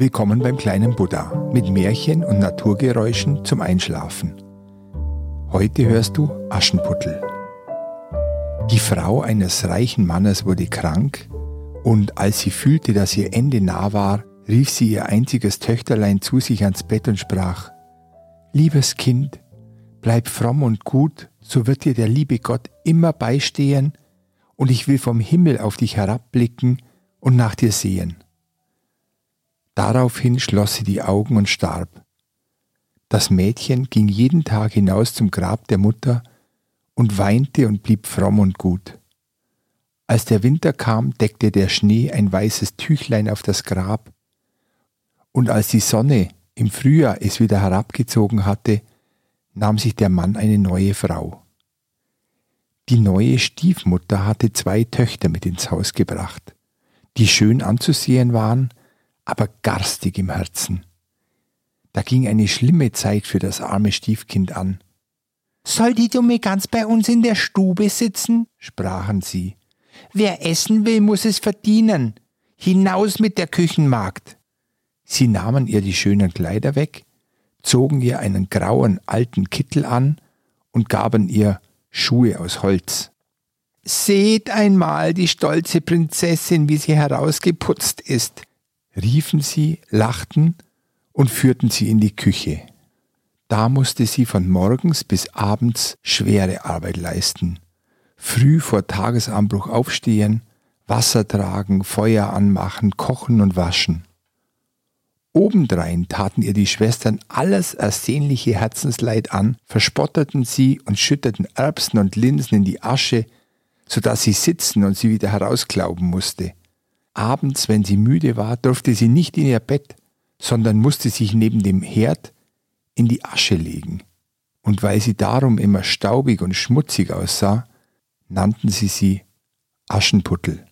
Willkommen beim kleinen Buddha mit Märchen und Naturgeräuschen zum Einschlafen. Heute hörst du Aschenputtel. Die Frau eines reichen Mannes wurde krank und als sie fühlte, dass ihr Ende nah war, rief sie ihr einziges Töchterlein zu sich ans Bett und sprach, Liebes Kind, bleib fromm und gut, so wird dir der liebe Gott immer beistehen, und ich will vom Himmel auf dich herabblicken und nach dir sehen. Daraufhin schloss sie die Augen und starb. Das Mädchen ging jeden Tag hinaus zum Grab der Mutter und weinte und blieb fromm und gut. Als der Winter kam, deckte der Schnee ein weißes Tüchlein auf das Grab, und als die Sonne im Frühjahr es wieder herabgezogen hatte, nahm sich der Mann eine neue Frau. Die neue Stiefmutter hatte zwei Töchter mit ins Haus gebracht, die schön anzusehen waren, aber garstig im Herzen. Da ging eine schlimme Zeit für das arme Stiefkind an. Soll die Dumme ganz bei uns in der Stube sitzen? sprachen sie. Wer essen will, muss es verdienen. Hinaus mit der Küchenmagd. Sie nahmen ihr die schönen Kleider weg, zogen ihr einen grauen alten Kittel an und gaben ihr Schuhe aus Holz. Seht einmal die stolze Prinzessin, wie sie herausgeputzt ist riefen sie, lachten und führten sie in die Küche. Da musste sie von morgens bis abends schwere Arbeit leisten. Früh vor Tagesanbruch aufstehen, Wasser tragen, Feuer anmachen, kochen und waschen. Obendrein taten ihr die Schwestern alles ersehnliche Herzensleid an, verspotteten sie und schütteten Erbsen und Linsen in die Asche, so dass sie sitzen und sie wieder herausglauben musste. Abends, wenn sie müde war, durfte sie nicht in ihr Bett, sondern musste sich neben dem Herd in die Asche legen. Und weil sie darum immer staubig und schmutzig aussah, nannten sie sie Aschenputtel.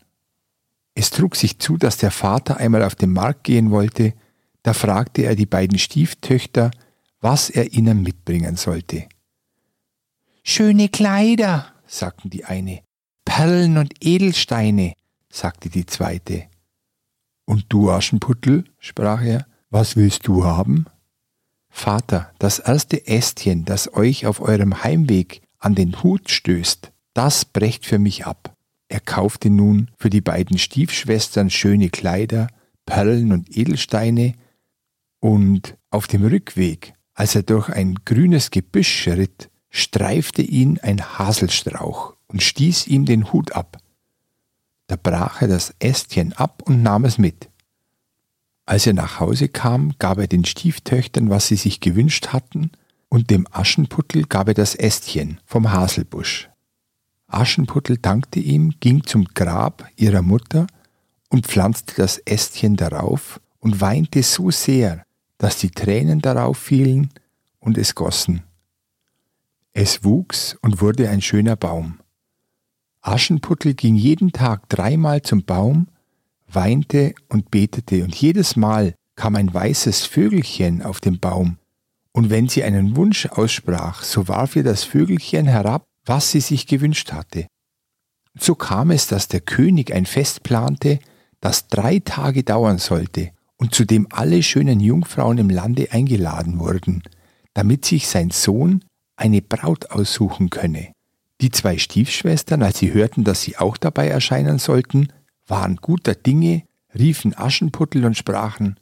Es trug sich zu, dass der Vater einmal auf den Markt gehen wollte, da fragte er die beiden Stieftöchter, was er ihnen mitbringen sollte. Schöne Kleider, sagten die eine, Perlen und Edelsteine, sagte die zweite. Und du, Aschenputtel, sprach er, was willst du haben? Vater, das erste Ästchen, das euch auf eurem Heimweg an den Hut stößt, das brecht für mich ab. Er kaufte nun für die beiden Stiefschwestern schöne Kleider, Perlen und Edelsteine, und auf dem Rückweg, als er durch ein grünes Gebüsch schritt, streifte ihn ein Haselstrauch und stieß ihm den Hut ab. Da brach er das Ästchen ab und nahm es mit. Als er nach Hause kam, gab er den Stieftöchtern, was sie sich gewünscht hatten, und dem Aschenputtel gab er das Ästchen vom Haselbusch. Aschenputtel dankte ihm, ging zum Grab ihrer Mutter und pflanzte das Ästchen darauf und weinte so sehr, dass die Tränen darauf fielen und es gossen. Es wuchs und wurde ein schöner Baum. Aschenputtel ging jeden Tag dreimal zum Baum, weinte und betete, und jedes Mal kam ein weißes Vögelchen auf den Baum, und wenn sie einen Wunsch aussprach, so warf ihr das Vögelchen herab, was sie sich gewünscht hatte. So kam es, dass der König ein Fest plante, das drei Tage dauern sollte und zu dem alle schönen Jungfrauen im Lande eingeladen wurden, damit sich sein Sohn eine Braut aussuchen könne. Die zwei Stiefschwestern, als sie hörten, dass sie auch dabei erscheinen sollten, waren guter Dinge, riefen Aschenputtel und sprachen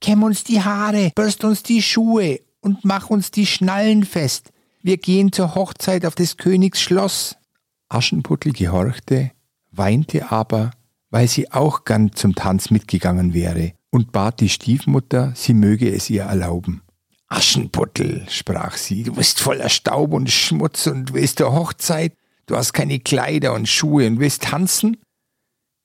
Kämm uns die Haare, bürst uns die Schuhe und mach uns die Schnallen fest. Wir gehen zur Hochzeit auf des Königs Schloss. Aschenputtel gehorchte, weinte aber, weil sie auch gern zum Tanz mitgegangen wäre, und bat die Stiefmutter, sie möge es ihr erlauben. Aschenputtel, sprach sie, du bist voller Staub und Schmutz und willst zur Hochzeit, du hast keine Kleider und Schuhe und willst tanzen?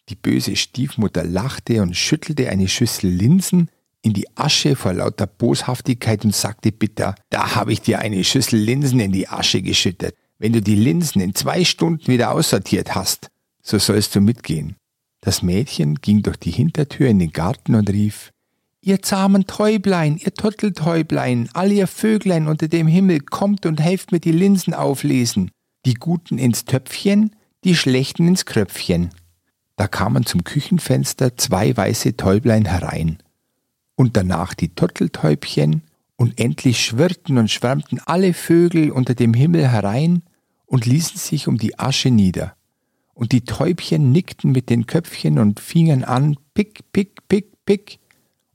Die böse Stiefmutter lachte und schüttelte eine Schüssel Linsen in die Asche vor lauter Boshaftigkeit und sagte bitter, da habe ich dir eine Schüssel Linsen in die Asche geschüttet. Wenn du die Linsen in zwei Stunden wieder aussortiert hast, so sollst du mitgehen. Das Mädchen ging durch die Hintertür in den Garten und rief, Ihr zahmen Täublein, ihr Turteltäublein, all ihr Vöglein unter dem Himmel, kommt und helft mir die Linsen auflesen. Die Guten ins Töpfchen, die Schlechten ins Kröpfchen. Da kamen zum Küchenfenster zwei weiße Täublein herein. und danach die Turteltäubchen, und endlich schwirrten und schwärmten alle Vögel unter dem Himmel herein und ließen sich um die Asche nieder. Und die Täubchen nickten mit den Köpfchen und fingen an, pick, pick, pick, pick.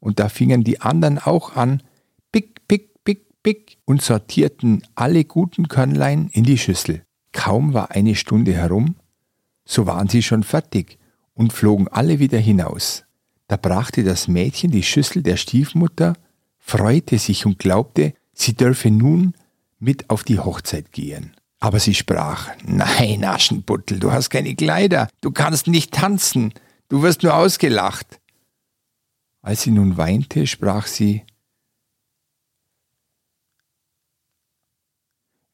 Und da fingen die anderen auch an, pick, pick, pick, pick, und sortierten alle guten Körnlein in die Schüssel. Kaum war eine Stunde herum, so waren sie schon fertig und flogen alle wieder hinaus. Da brachte das Mädchen die Schüssel der Stiefmutter freute sich und glaubte, sie dürfe nun mit auf die Hochzeit gehen. Aber sie sprach, nein, Aschenputtel, du hast keine Kleider, du kannst nicht tanzen, du wirst nur ausgelacht. Als sie nun weinte, sprach sie,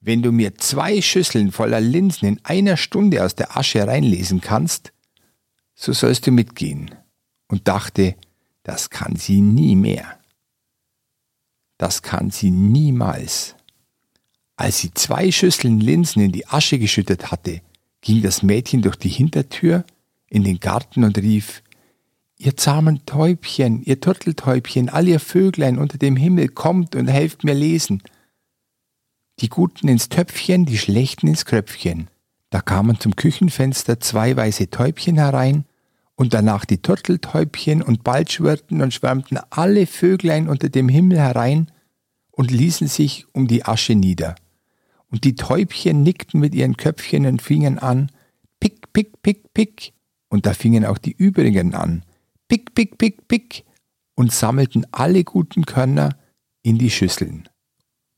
wenn du mir zwei Schüsseln voller Linsen in einer Stunde aus der Asche reinlesen kannst, so sollst du mitgehen, und dachte, das kann sie nie mehr. Das kann sie niemals. Als sie zwei Schüsseln Linsen in die Asche geschüttet hatte, ging das Mädchen durch die Hintertür in den Garten und rief Ihr zahmen Täubchen, ihr Turteltäubchen, all ihr Vöglein unter dem Himmel, kommt und helft mir lesen. Die Guten ins Töpfchen, die Schlechten ins Kröpfchen. Da kamen zum Küchenfenster zwei weiße Täubchen herein, und danach die Turteltäubchen, und bald schwirrten und schwärmten alle Vöglein unter dem Himmel herein und ließen sich um die Asche nieder. Und die Täubchen nickten mit ihren Köpfchen und fingen an, pick, pick, pick, pick, und da fingen auch die übrigen an, pick, pick, pick, pick, und sammelten alle guten Körner in die Schüsseln.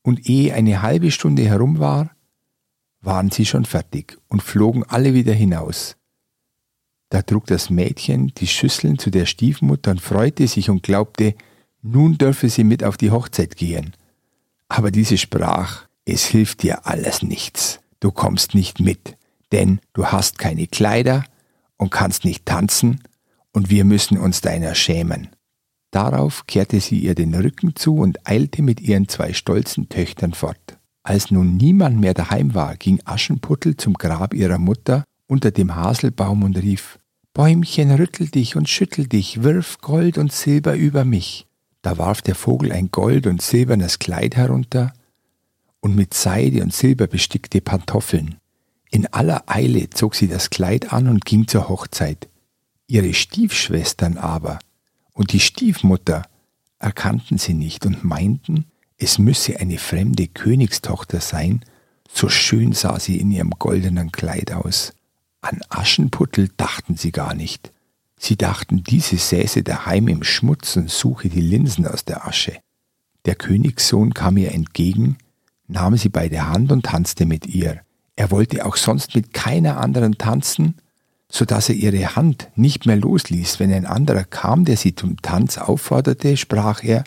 Und ehe eine halbe Stunde herum war, waren sie schon fertig und flogen alle wieder hinaus. Da trug das Mädchen die Schüsseln zu der Stiefmutter und freute sich und glaubte, nun dürfe sie mit auf die Hochzeit gehen. Aber diese sprach, es hilft dir alles nichts, du kommst nicht mit, denn du hast keine Kleider und kannst nicht tanzen, und wir müssen uns deiner schämen. Darauf kehrte sie ihr den Rücken zu und eilte mit ihren zwei stolzen Töchtern fort. Als nun niemand mehr daheim war, ging Aschenputtel zum Grab ihrer Mutter unter dem Haselbaum und rief Bäumchen, rüttel dich und schüttel dich, wirf Gold und Silber über mich. Da warf der Vogel ein gold- und silbernes Kleid herunter und mit Seide und Silber bestickte Pantoffeln. In aller Eile zog sie das Kleid an und ging zur Hochzeit. Ihre Stiefschwestern aber und die Stiefmutter erkannten sie nicht und meinten, es müsse eine fremde Königstochter sein, so schön sah sie in ihrem goldenen Kleid aus. An Aschenputtel dachten sie gar nicht. Sie dachten, diese säße daheim im Schmutz und suche die Linsen aus der Asche. Der Königssohn kam ihr entgegen, nahm sie bei der Hand und tanzte mit ihr. Er wollte auch sonst mit keiner anderen tanzen, so dass er ihre Hand nicht mehr losließ. Wenn ein anderer kam, der sie zum Tanz aufforderte, sprach er,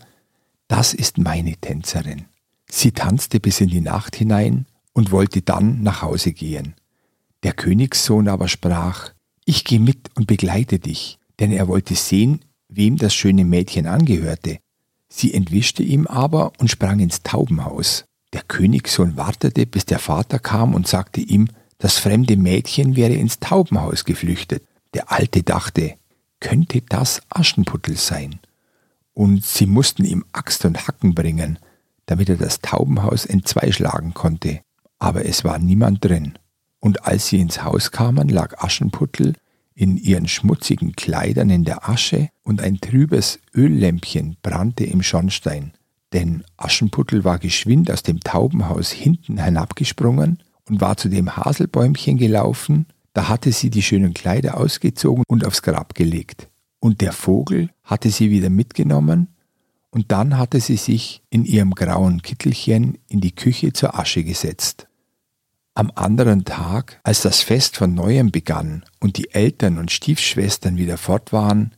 das ist meine Tänzerin. Sie tanzte bis in die Nacht hinein und wollte dann nach Hause gehen. Der Königssohn aber sprach, ich gehe mit und begleite dich, denn er wollte sehen, wem das schöne Mädchen angehörte. Sie entwischte ihm aber und sprang ins Taubenhaus. Der Königssohn wartete, bis der Vater kam und sagte ihm, das fremde Mädchen wäre ins Taubenhaus geflüchtet. Der Alte dachte, könnte das Aschenputtel sein? Und sie mussten ihm Axt und Hacken bringen, damit er das Taubenhaus entzweischlagen konnte. Aber es war niemand drin und als sie ins Haus kamen, lag Aschenputtel in ihren schmutzigen Kleidern in der Asche und ein trübes Öllämpchen brannte im Schornstein. Denn Aschenputtel war geschwind aus dem Taubenhaus hinten hinabgesprungen und war zu dem Haselbäumchen gelaufen, da hatte sie die schönen Kleider ausgezogen und aufs Grab gelegt. Und der Vogel hatte sie wieder mitgenommen, und dann hatte sie sich in ihrem grauen Kittelchen in die Küche zur Asche gesetzt. Am anderen Tag, als das Fest von neuem begann und die Eltern und Stiefschwestern wieder fort waren,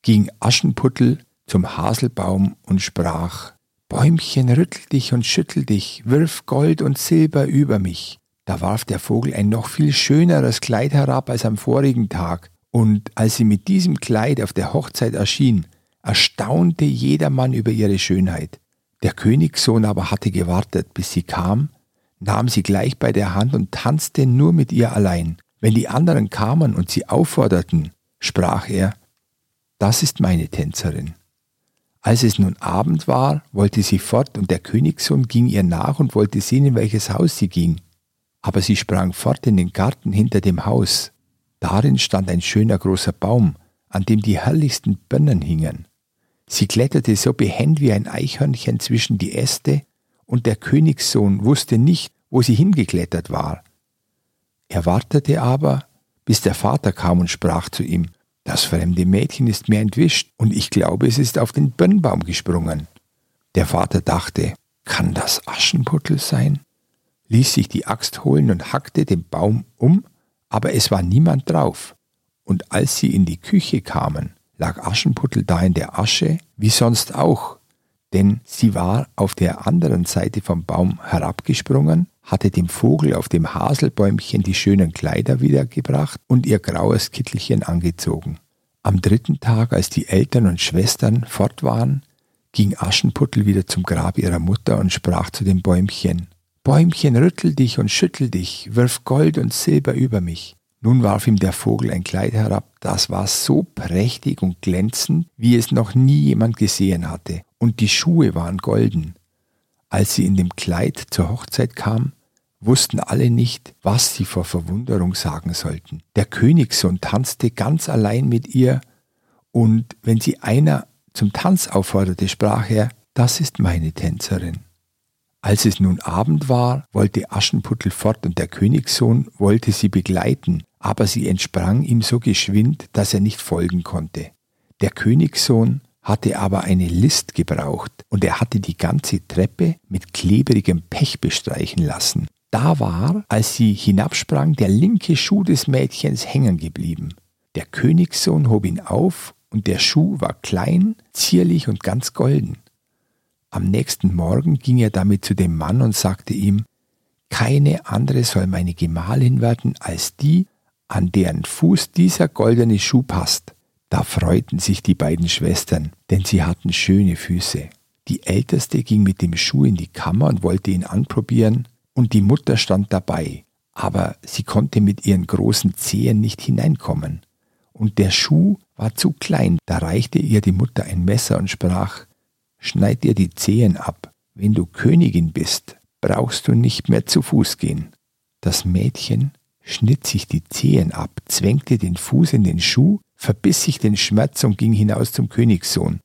ging Aschenputtel zum Haselbaum und sprach Bäumchen, rüttel dich und schüttel dich, wirf Gold und Silber über mich. Da warf der Vogel ein noch viel schöneres Kleid herab als am vorigen Tag, und als sie mit diesem Kleid auf der Hochzeit erschien, erstaunte jedermann über ihre Schönheit. Der Königssohn aber hatte gewartet, bis sie kam, nahm sie gleich bei der Hand und tanzte nur mit ihr allein. Wenn die anderen kamen und sie aufforderten, sprach er, das ist meine Tänzerin. Als es nun Abend war, wollte sie fort, und der Königssohn ging ihr nach und wollte sehen, in welches Haus sie ging. Aber sie sprang fort in den Garten hinter dem Haus. Darin stand ein schöner großer Baum, an dem die herrlichsten Birnen hingen. Sie kletterte so behend wie ein Eichhörnchen zwischen die Äste, und der Königssohn wusste nicht, wo sie hingeklettert war. Er wartete aber, bis der Vater kam und sprach zu ihm, das fremde Mädchen ist mir entwischt, und ich glaube, es ist auf den Birnbaum gesprungen. Der Vater dachte, kann das Aschenputtel sein? ließ sich die Axt holen und hackte den Baum um, aber es war niemand drauf. Und als sie in die Küche kamen, lag Aschenputtel da in der Asche, wie sonst auch, denn sie war auf der anderen Seite vom Baum herabgesprungen, hatte dem Vogel auf dem Haselbäumchen die schönen Kleider wiedergebracht und ihr graues Kittelchen angezogen. Am dritten Tag, als die Eltern und Schwestern fort waren, ging Aschenputtel wieder zum Grab ihrer Mutter und sprach zu dem Bäumchen Bäumchen, rüttel dich und schüttel dich, wirf Gold und Silber über mich. Nun warf ihm der Vogel ein Kleid herab, das war so prächtig und glänzend, wie es noch nie jemand gesehen hatte, und die Schuhe waren golden. Als sie in dem Kleid zur Hochzeit kam, wussten alle nicht, was sie vor Verwunderung sagen sollten. Der Königssohn tanzte ganz allein mit ihr, und wenn sie einer zum Tanz aufforderte, sprach er, das ist meine Tänzerin. Als es nun Abend war, wollte Aschenputtel fort und der Königssohn wollte sie begleiten, aber sie entsprang ihm so geschwind, dass er nicht folgen konnte. Der Königssohn hatte aber eine List gebraucht und er hatte die ganze Treppe mit klebrigem Pech bestreichen lassen. Da war, als sie hinabsprang, der linke Schuh des Mädchens hängen geblieben. Der Königssohn hob ihn auf und der Schuh war klein, zierlich und ganz golden. Am nächsten Morgen ging er damit zu dem Mann und sagte ihm, keine andere soll meine Gemahlin werden als die, an deren Fuß dieser goldene Schuh passt. Da freuten sich die beiden Schwestern, denn sie hatten schöne Füße. Die älteste ging mit dem Schuh in die Kammer und wollte ihn anprobieren, und die Mutter stand dabei, aber sie konnte mit ihren großen Zehen nicht hineinkommen. Und der Schuh war zu klein, da reichte ihr die Mutter ein Messer und sprach Schneid dir die Zehen ab, wenn du Königin bist, brauchst du nicht mehr zu Fuß gehen. Das Mädchen schnitt sich die Zehen ab, zwängte den Fuß in den Schuh, verbiss sich den Schmerz und ging hinaus zum Königssohn.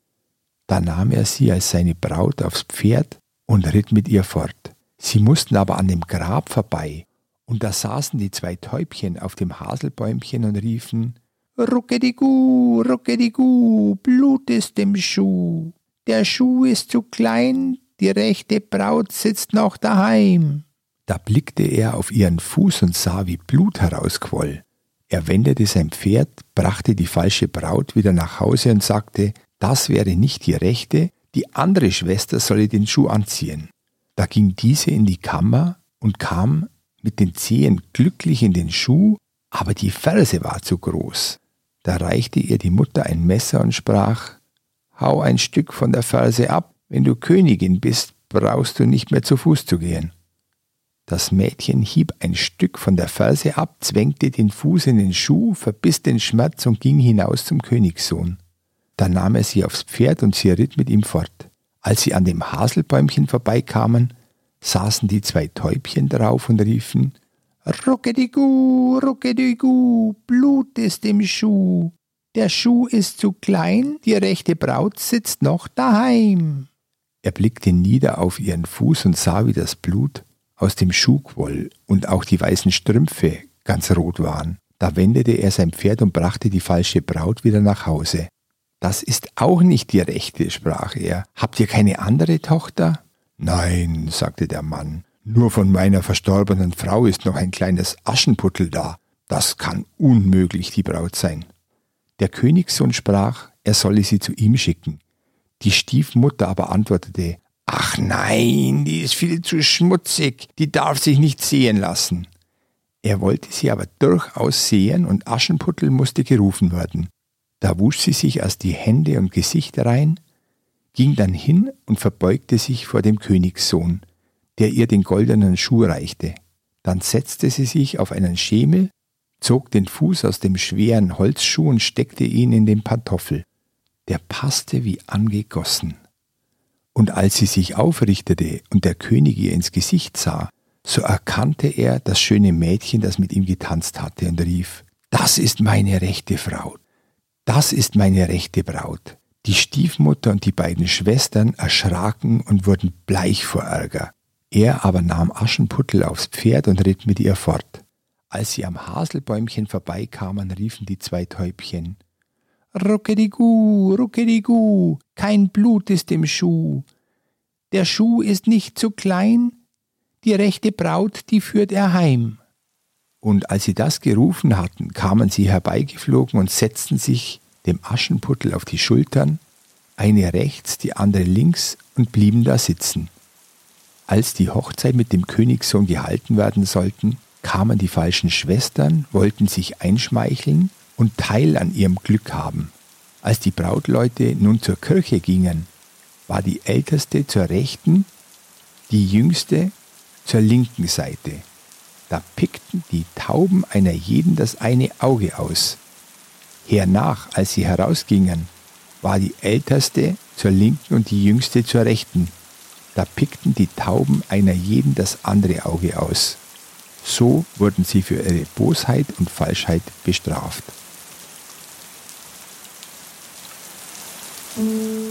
Da nahm er sie als seine Braut aufs Pferd und ritt mit ihr fort. Sie mussten aber an dem Grab vorbei, und da saßen die zwei Täubchen auf dem Haselbäumchen und riefen Ruckedigu, Ruckedigu, Blut ist im Schuh. Der Schuh ist zu klein, die rechte Braut sitzt noch daheim. Da blickte er auf ihren Fuß und sah, wie Blut herausquoll. Er wendete sein Pferd, brachte die falsche Braut wieder nach Hause und sagte, das wäre nicht die rechte, die andere Schwester solle den Schuh anziehen. Da ging diese in die Kammer und kam mit den Zehen glücklich in den Schuh, aber die Ferse war zu groß. Da reichte ihr die Mutter ein Messer und sprach, Hau ein Stück von der Ferse ab, wenn du Königin bist, brauchst du nicht mehr zu Fuß zu gehen. Das Mädchen hieb ein Stück von der Ferse ab, zwängte den Fuß in den Schuh, verbiss den Schmerz und ging hinaus zum Königssohn. Da nahm er sie aufs Pferd und sie ritt mit ihm fort. Als sie an dem Haselbäumchen vorbeikamen, saßen die zwei Täubchen drauf und riefen Ruckedigu, Ruckedigu, Blut ist im Schuh. Der Schuh ist zu klein, die rechte Braut sitzt noch daheim. Er blickte nieder auf ihren Fuß und sah, wie das Blut aus dem Schuh quoll und auch die weißen Strümpfe ganz rot waren. Da wendete er sein Pferd und brachte die falsche Braut wieder nach Hause. Das ist auch nicht die rechte, sprach er. Habt ihr keine andere Tochter? Nein, sagte der Mann, nur von meiner verstorbenen Frau ist noch ein kleines Aschenputtel da. Das kann unmöglich die Braut sein. Der Königssohn sprach, er solle sie zu ihm schicken. Die Stiefmutter aber antwortete, Ach nein, die ist viel zu schmutzig, die darf sich nicht sehen lassen. Er wollte sie aber durchaus sehen und Aschenputtel musste gerufen werden. Da wusch sie sich erst die Hände und Gesicht rein, ging dann hin und verbeugte sich vor dem Königssohn, der ihr den goldenen Schuh reichte. Dann setzte sie sich auf einen Schemel, zog den Fuß aus dem schweren Holzschuh und steckte ihn in den Pantoffel. der passte wie angegossen. Und als sie sich aufrichtete und der König ihr ins Gesicht sah, so erkannte er das schöne Mädchen, das mit ihm getanzt hatte, und rief, Das ist meine rechte Frau, das ist meine rechte Braut. Die Stiefmutter und die beiden Schwestern erschraken und wurden bleich vor Ärger. Er aber nahm Aschenputtel aufs Pferd und ritt mit ihr fort. Als sie am Haselbäumchen vorbeikamen, riefen die zwei Täubchen Ruckedigu, Ruckedigu, kein Blut ist im Schuh. Der Schuh ist nicht zu klein, die rechte Braut, die führt er heim. Und als sie das gerufen hatten, kamen sie herbeigeflogen und setzten sich dem Aschenputtel auf die Schultern, eine rechts, die andere links, und blieben da sitzen. Als die Hochzeit mit dem Königssohn gehalten werden sollten, kamen die falschen Schwestern, wollten sich einschmeicheln und Teil an ihrem Glück haben. Als die Brautleute nun zur Kirche gingen, war die älteste zur rechten, die jüngste zur linken Seite. Da pickten die Tauben einer jeden das eine Auge aus. Hernach, als sie herausgingen, war die älteste zur linken und die jüngste zur rechten. Da pickten die Tauben einer jeden das andere Auge aus. So wurden sie für ihre Bosheit und Falschheit bestraft. Música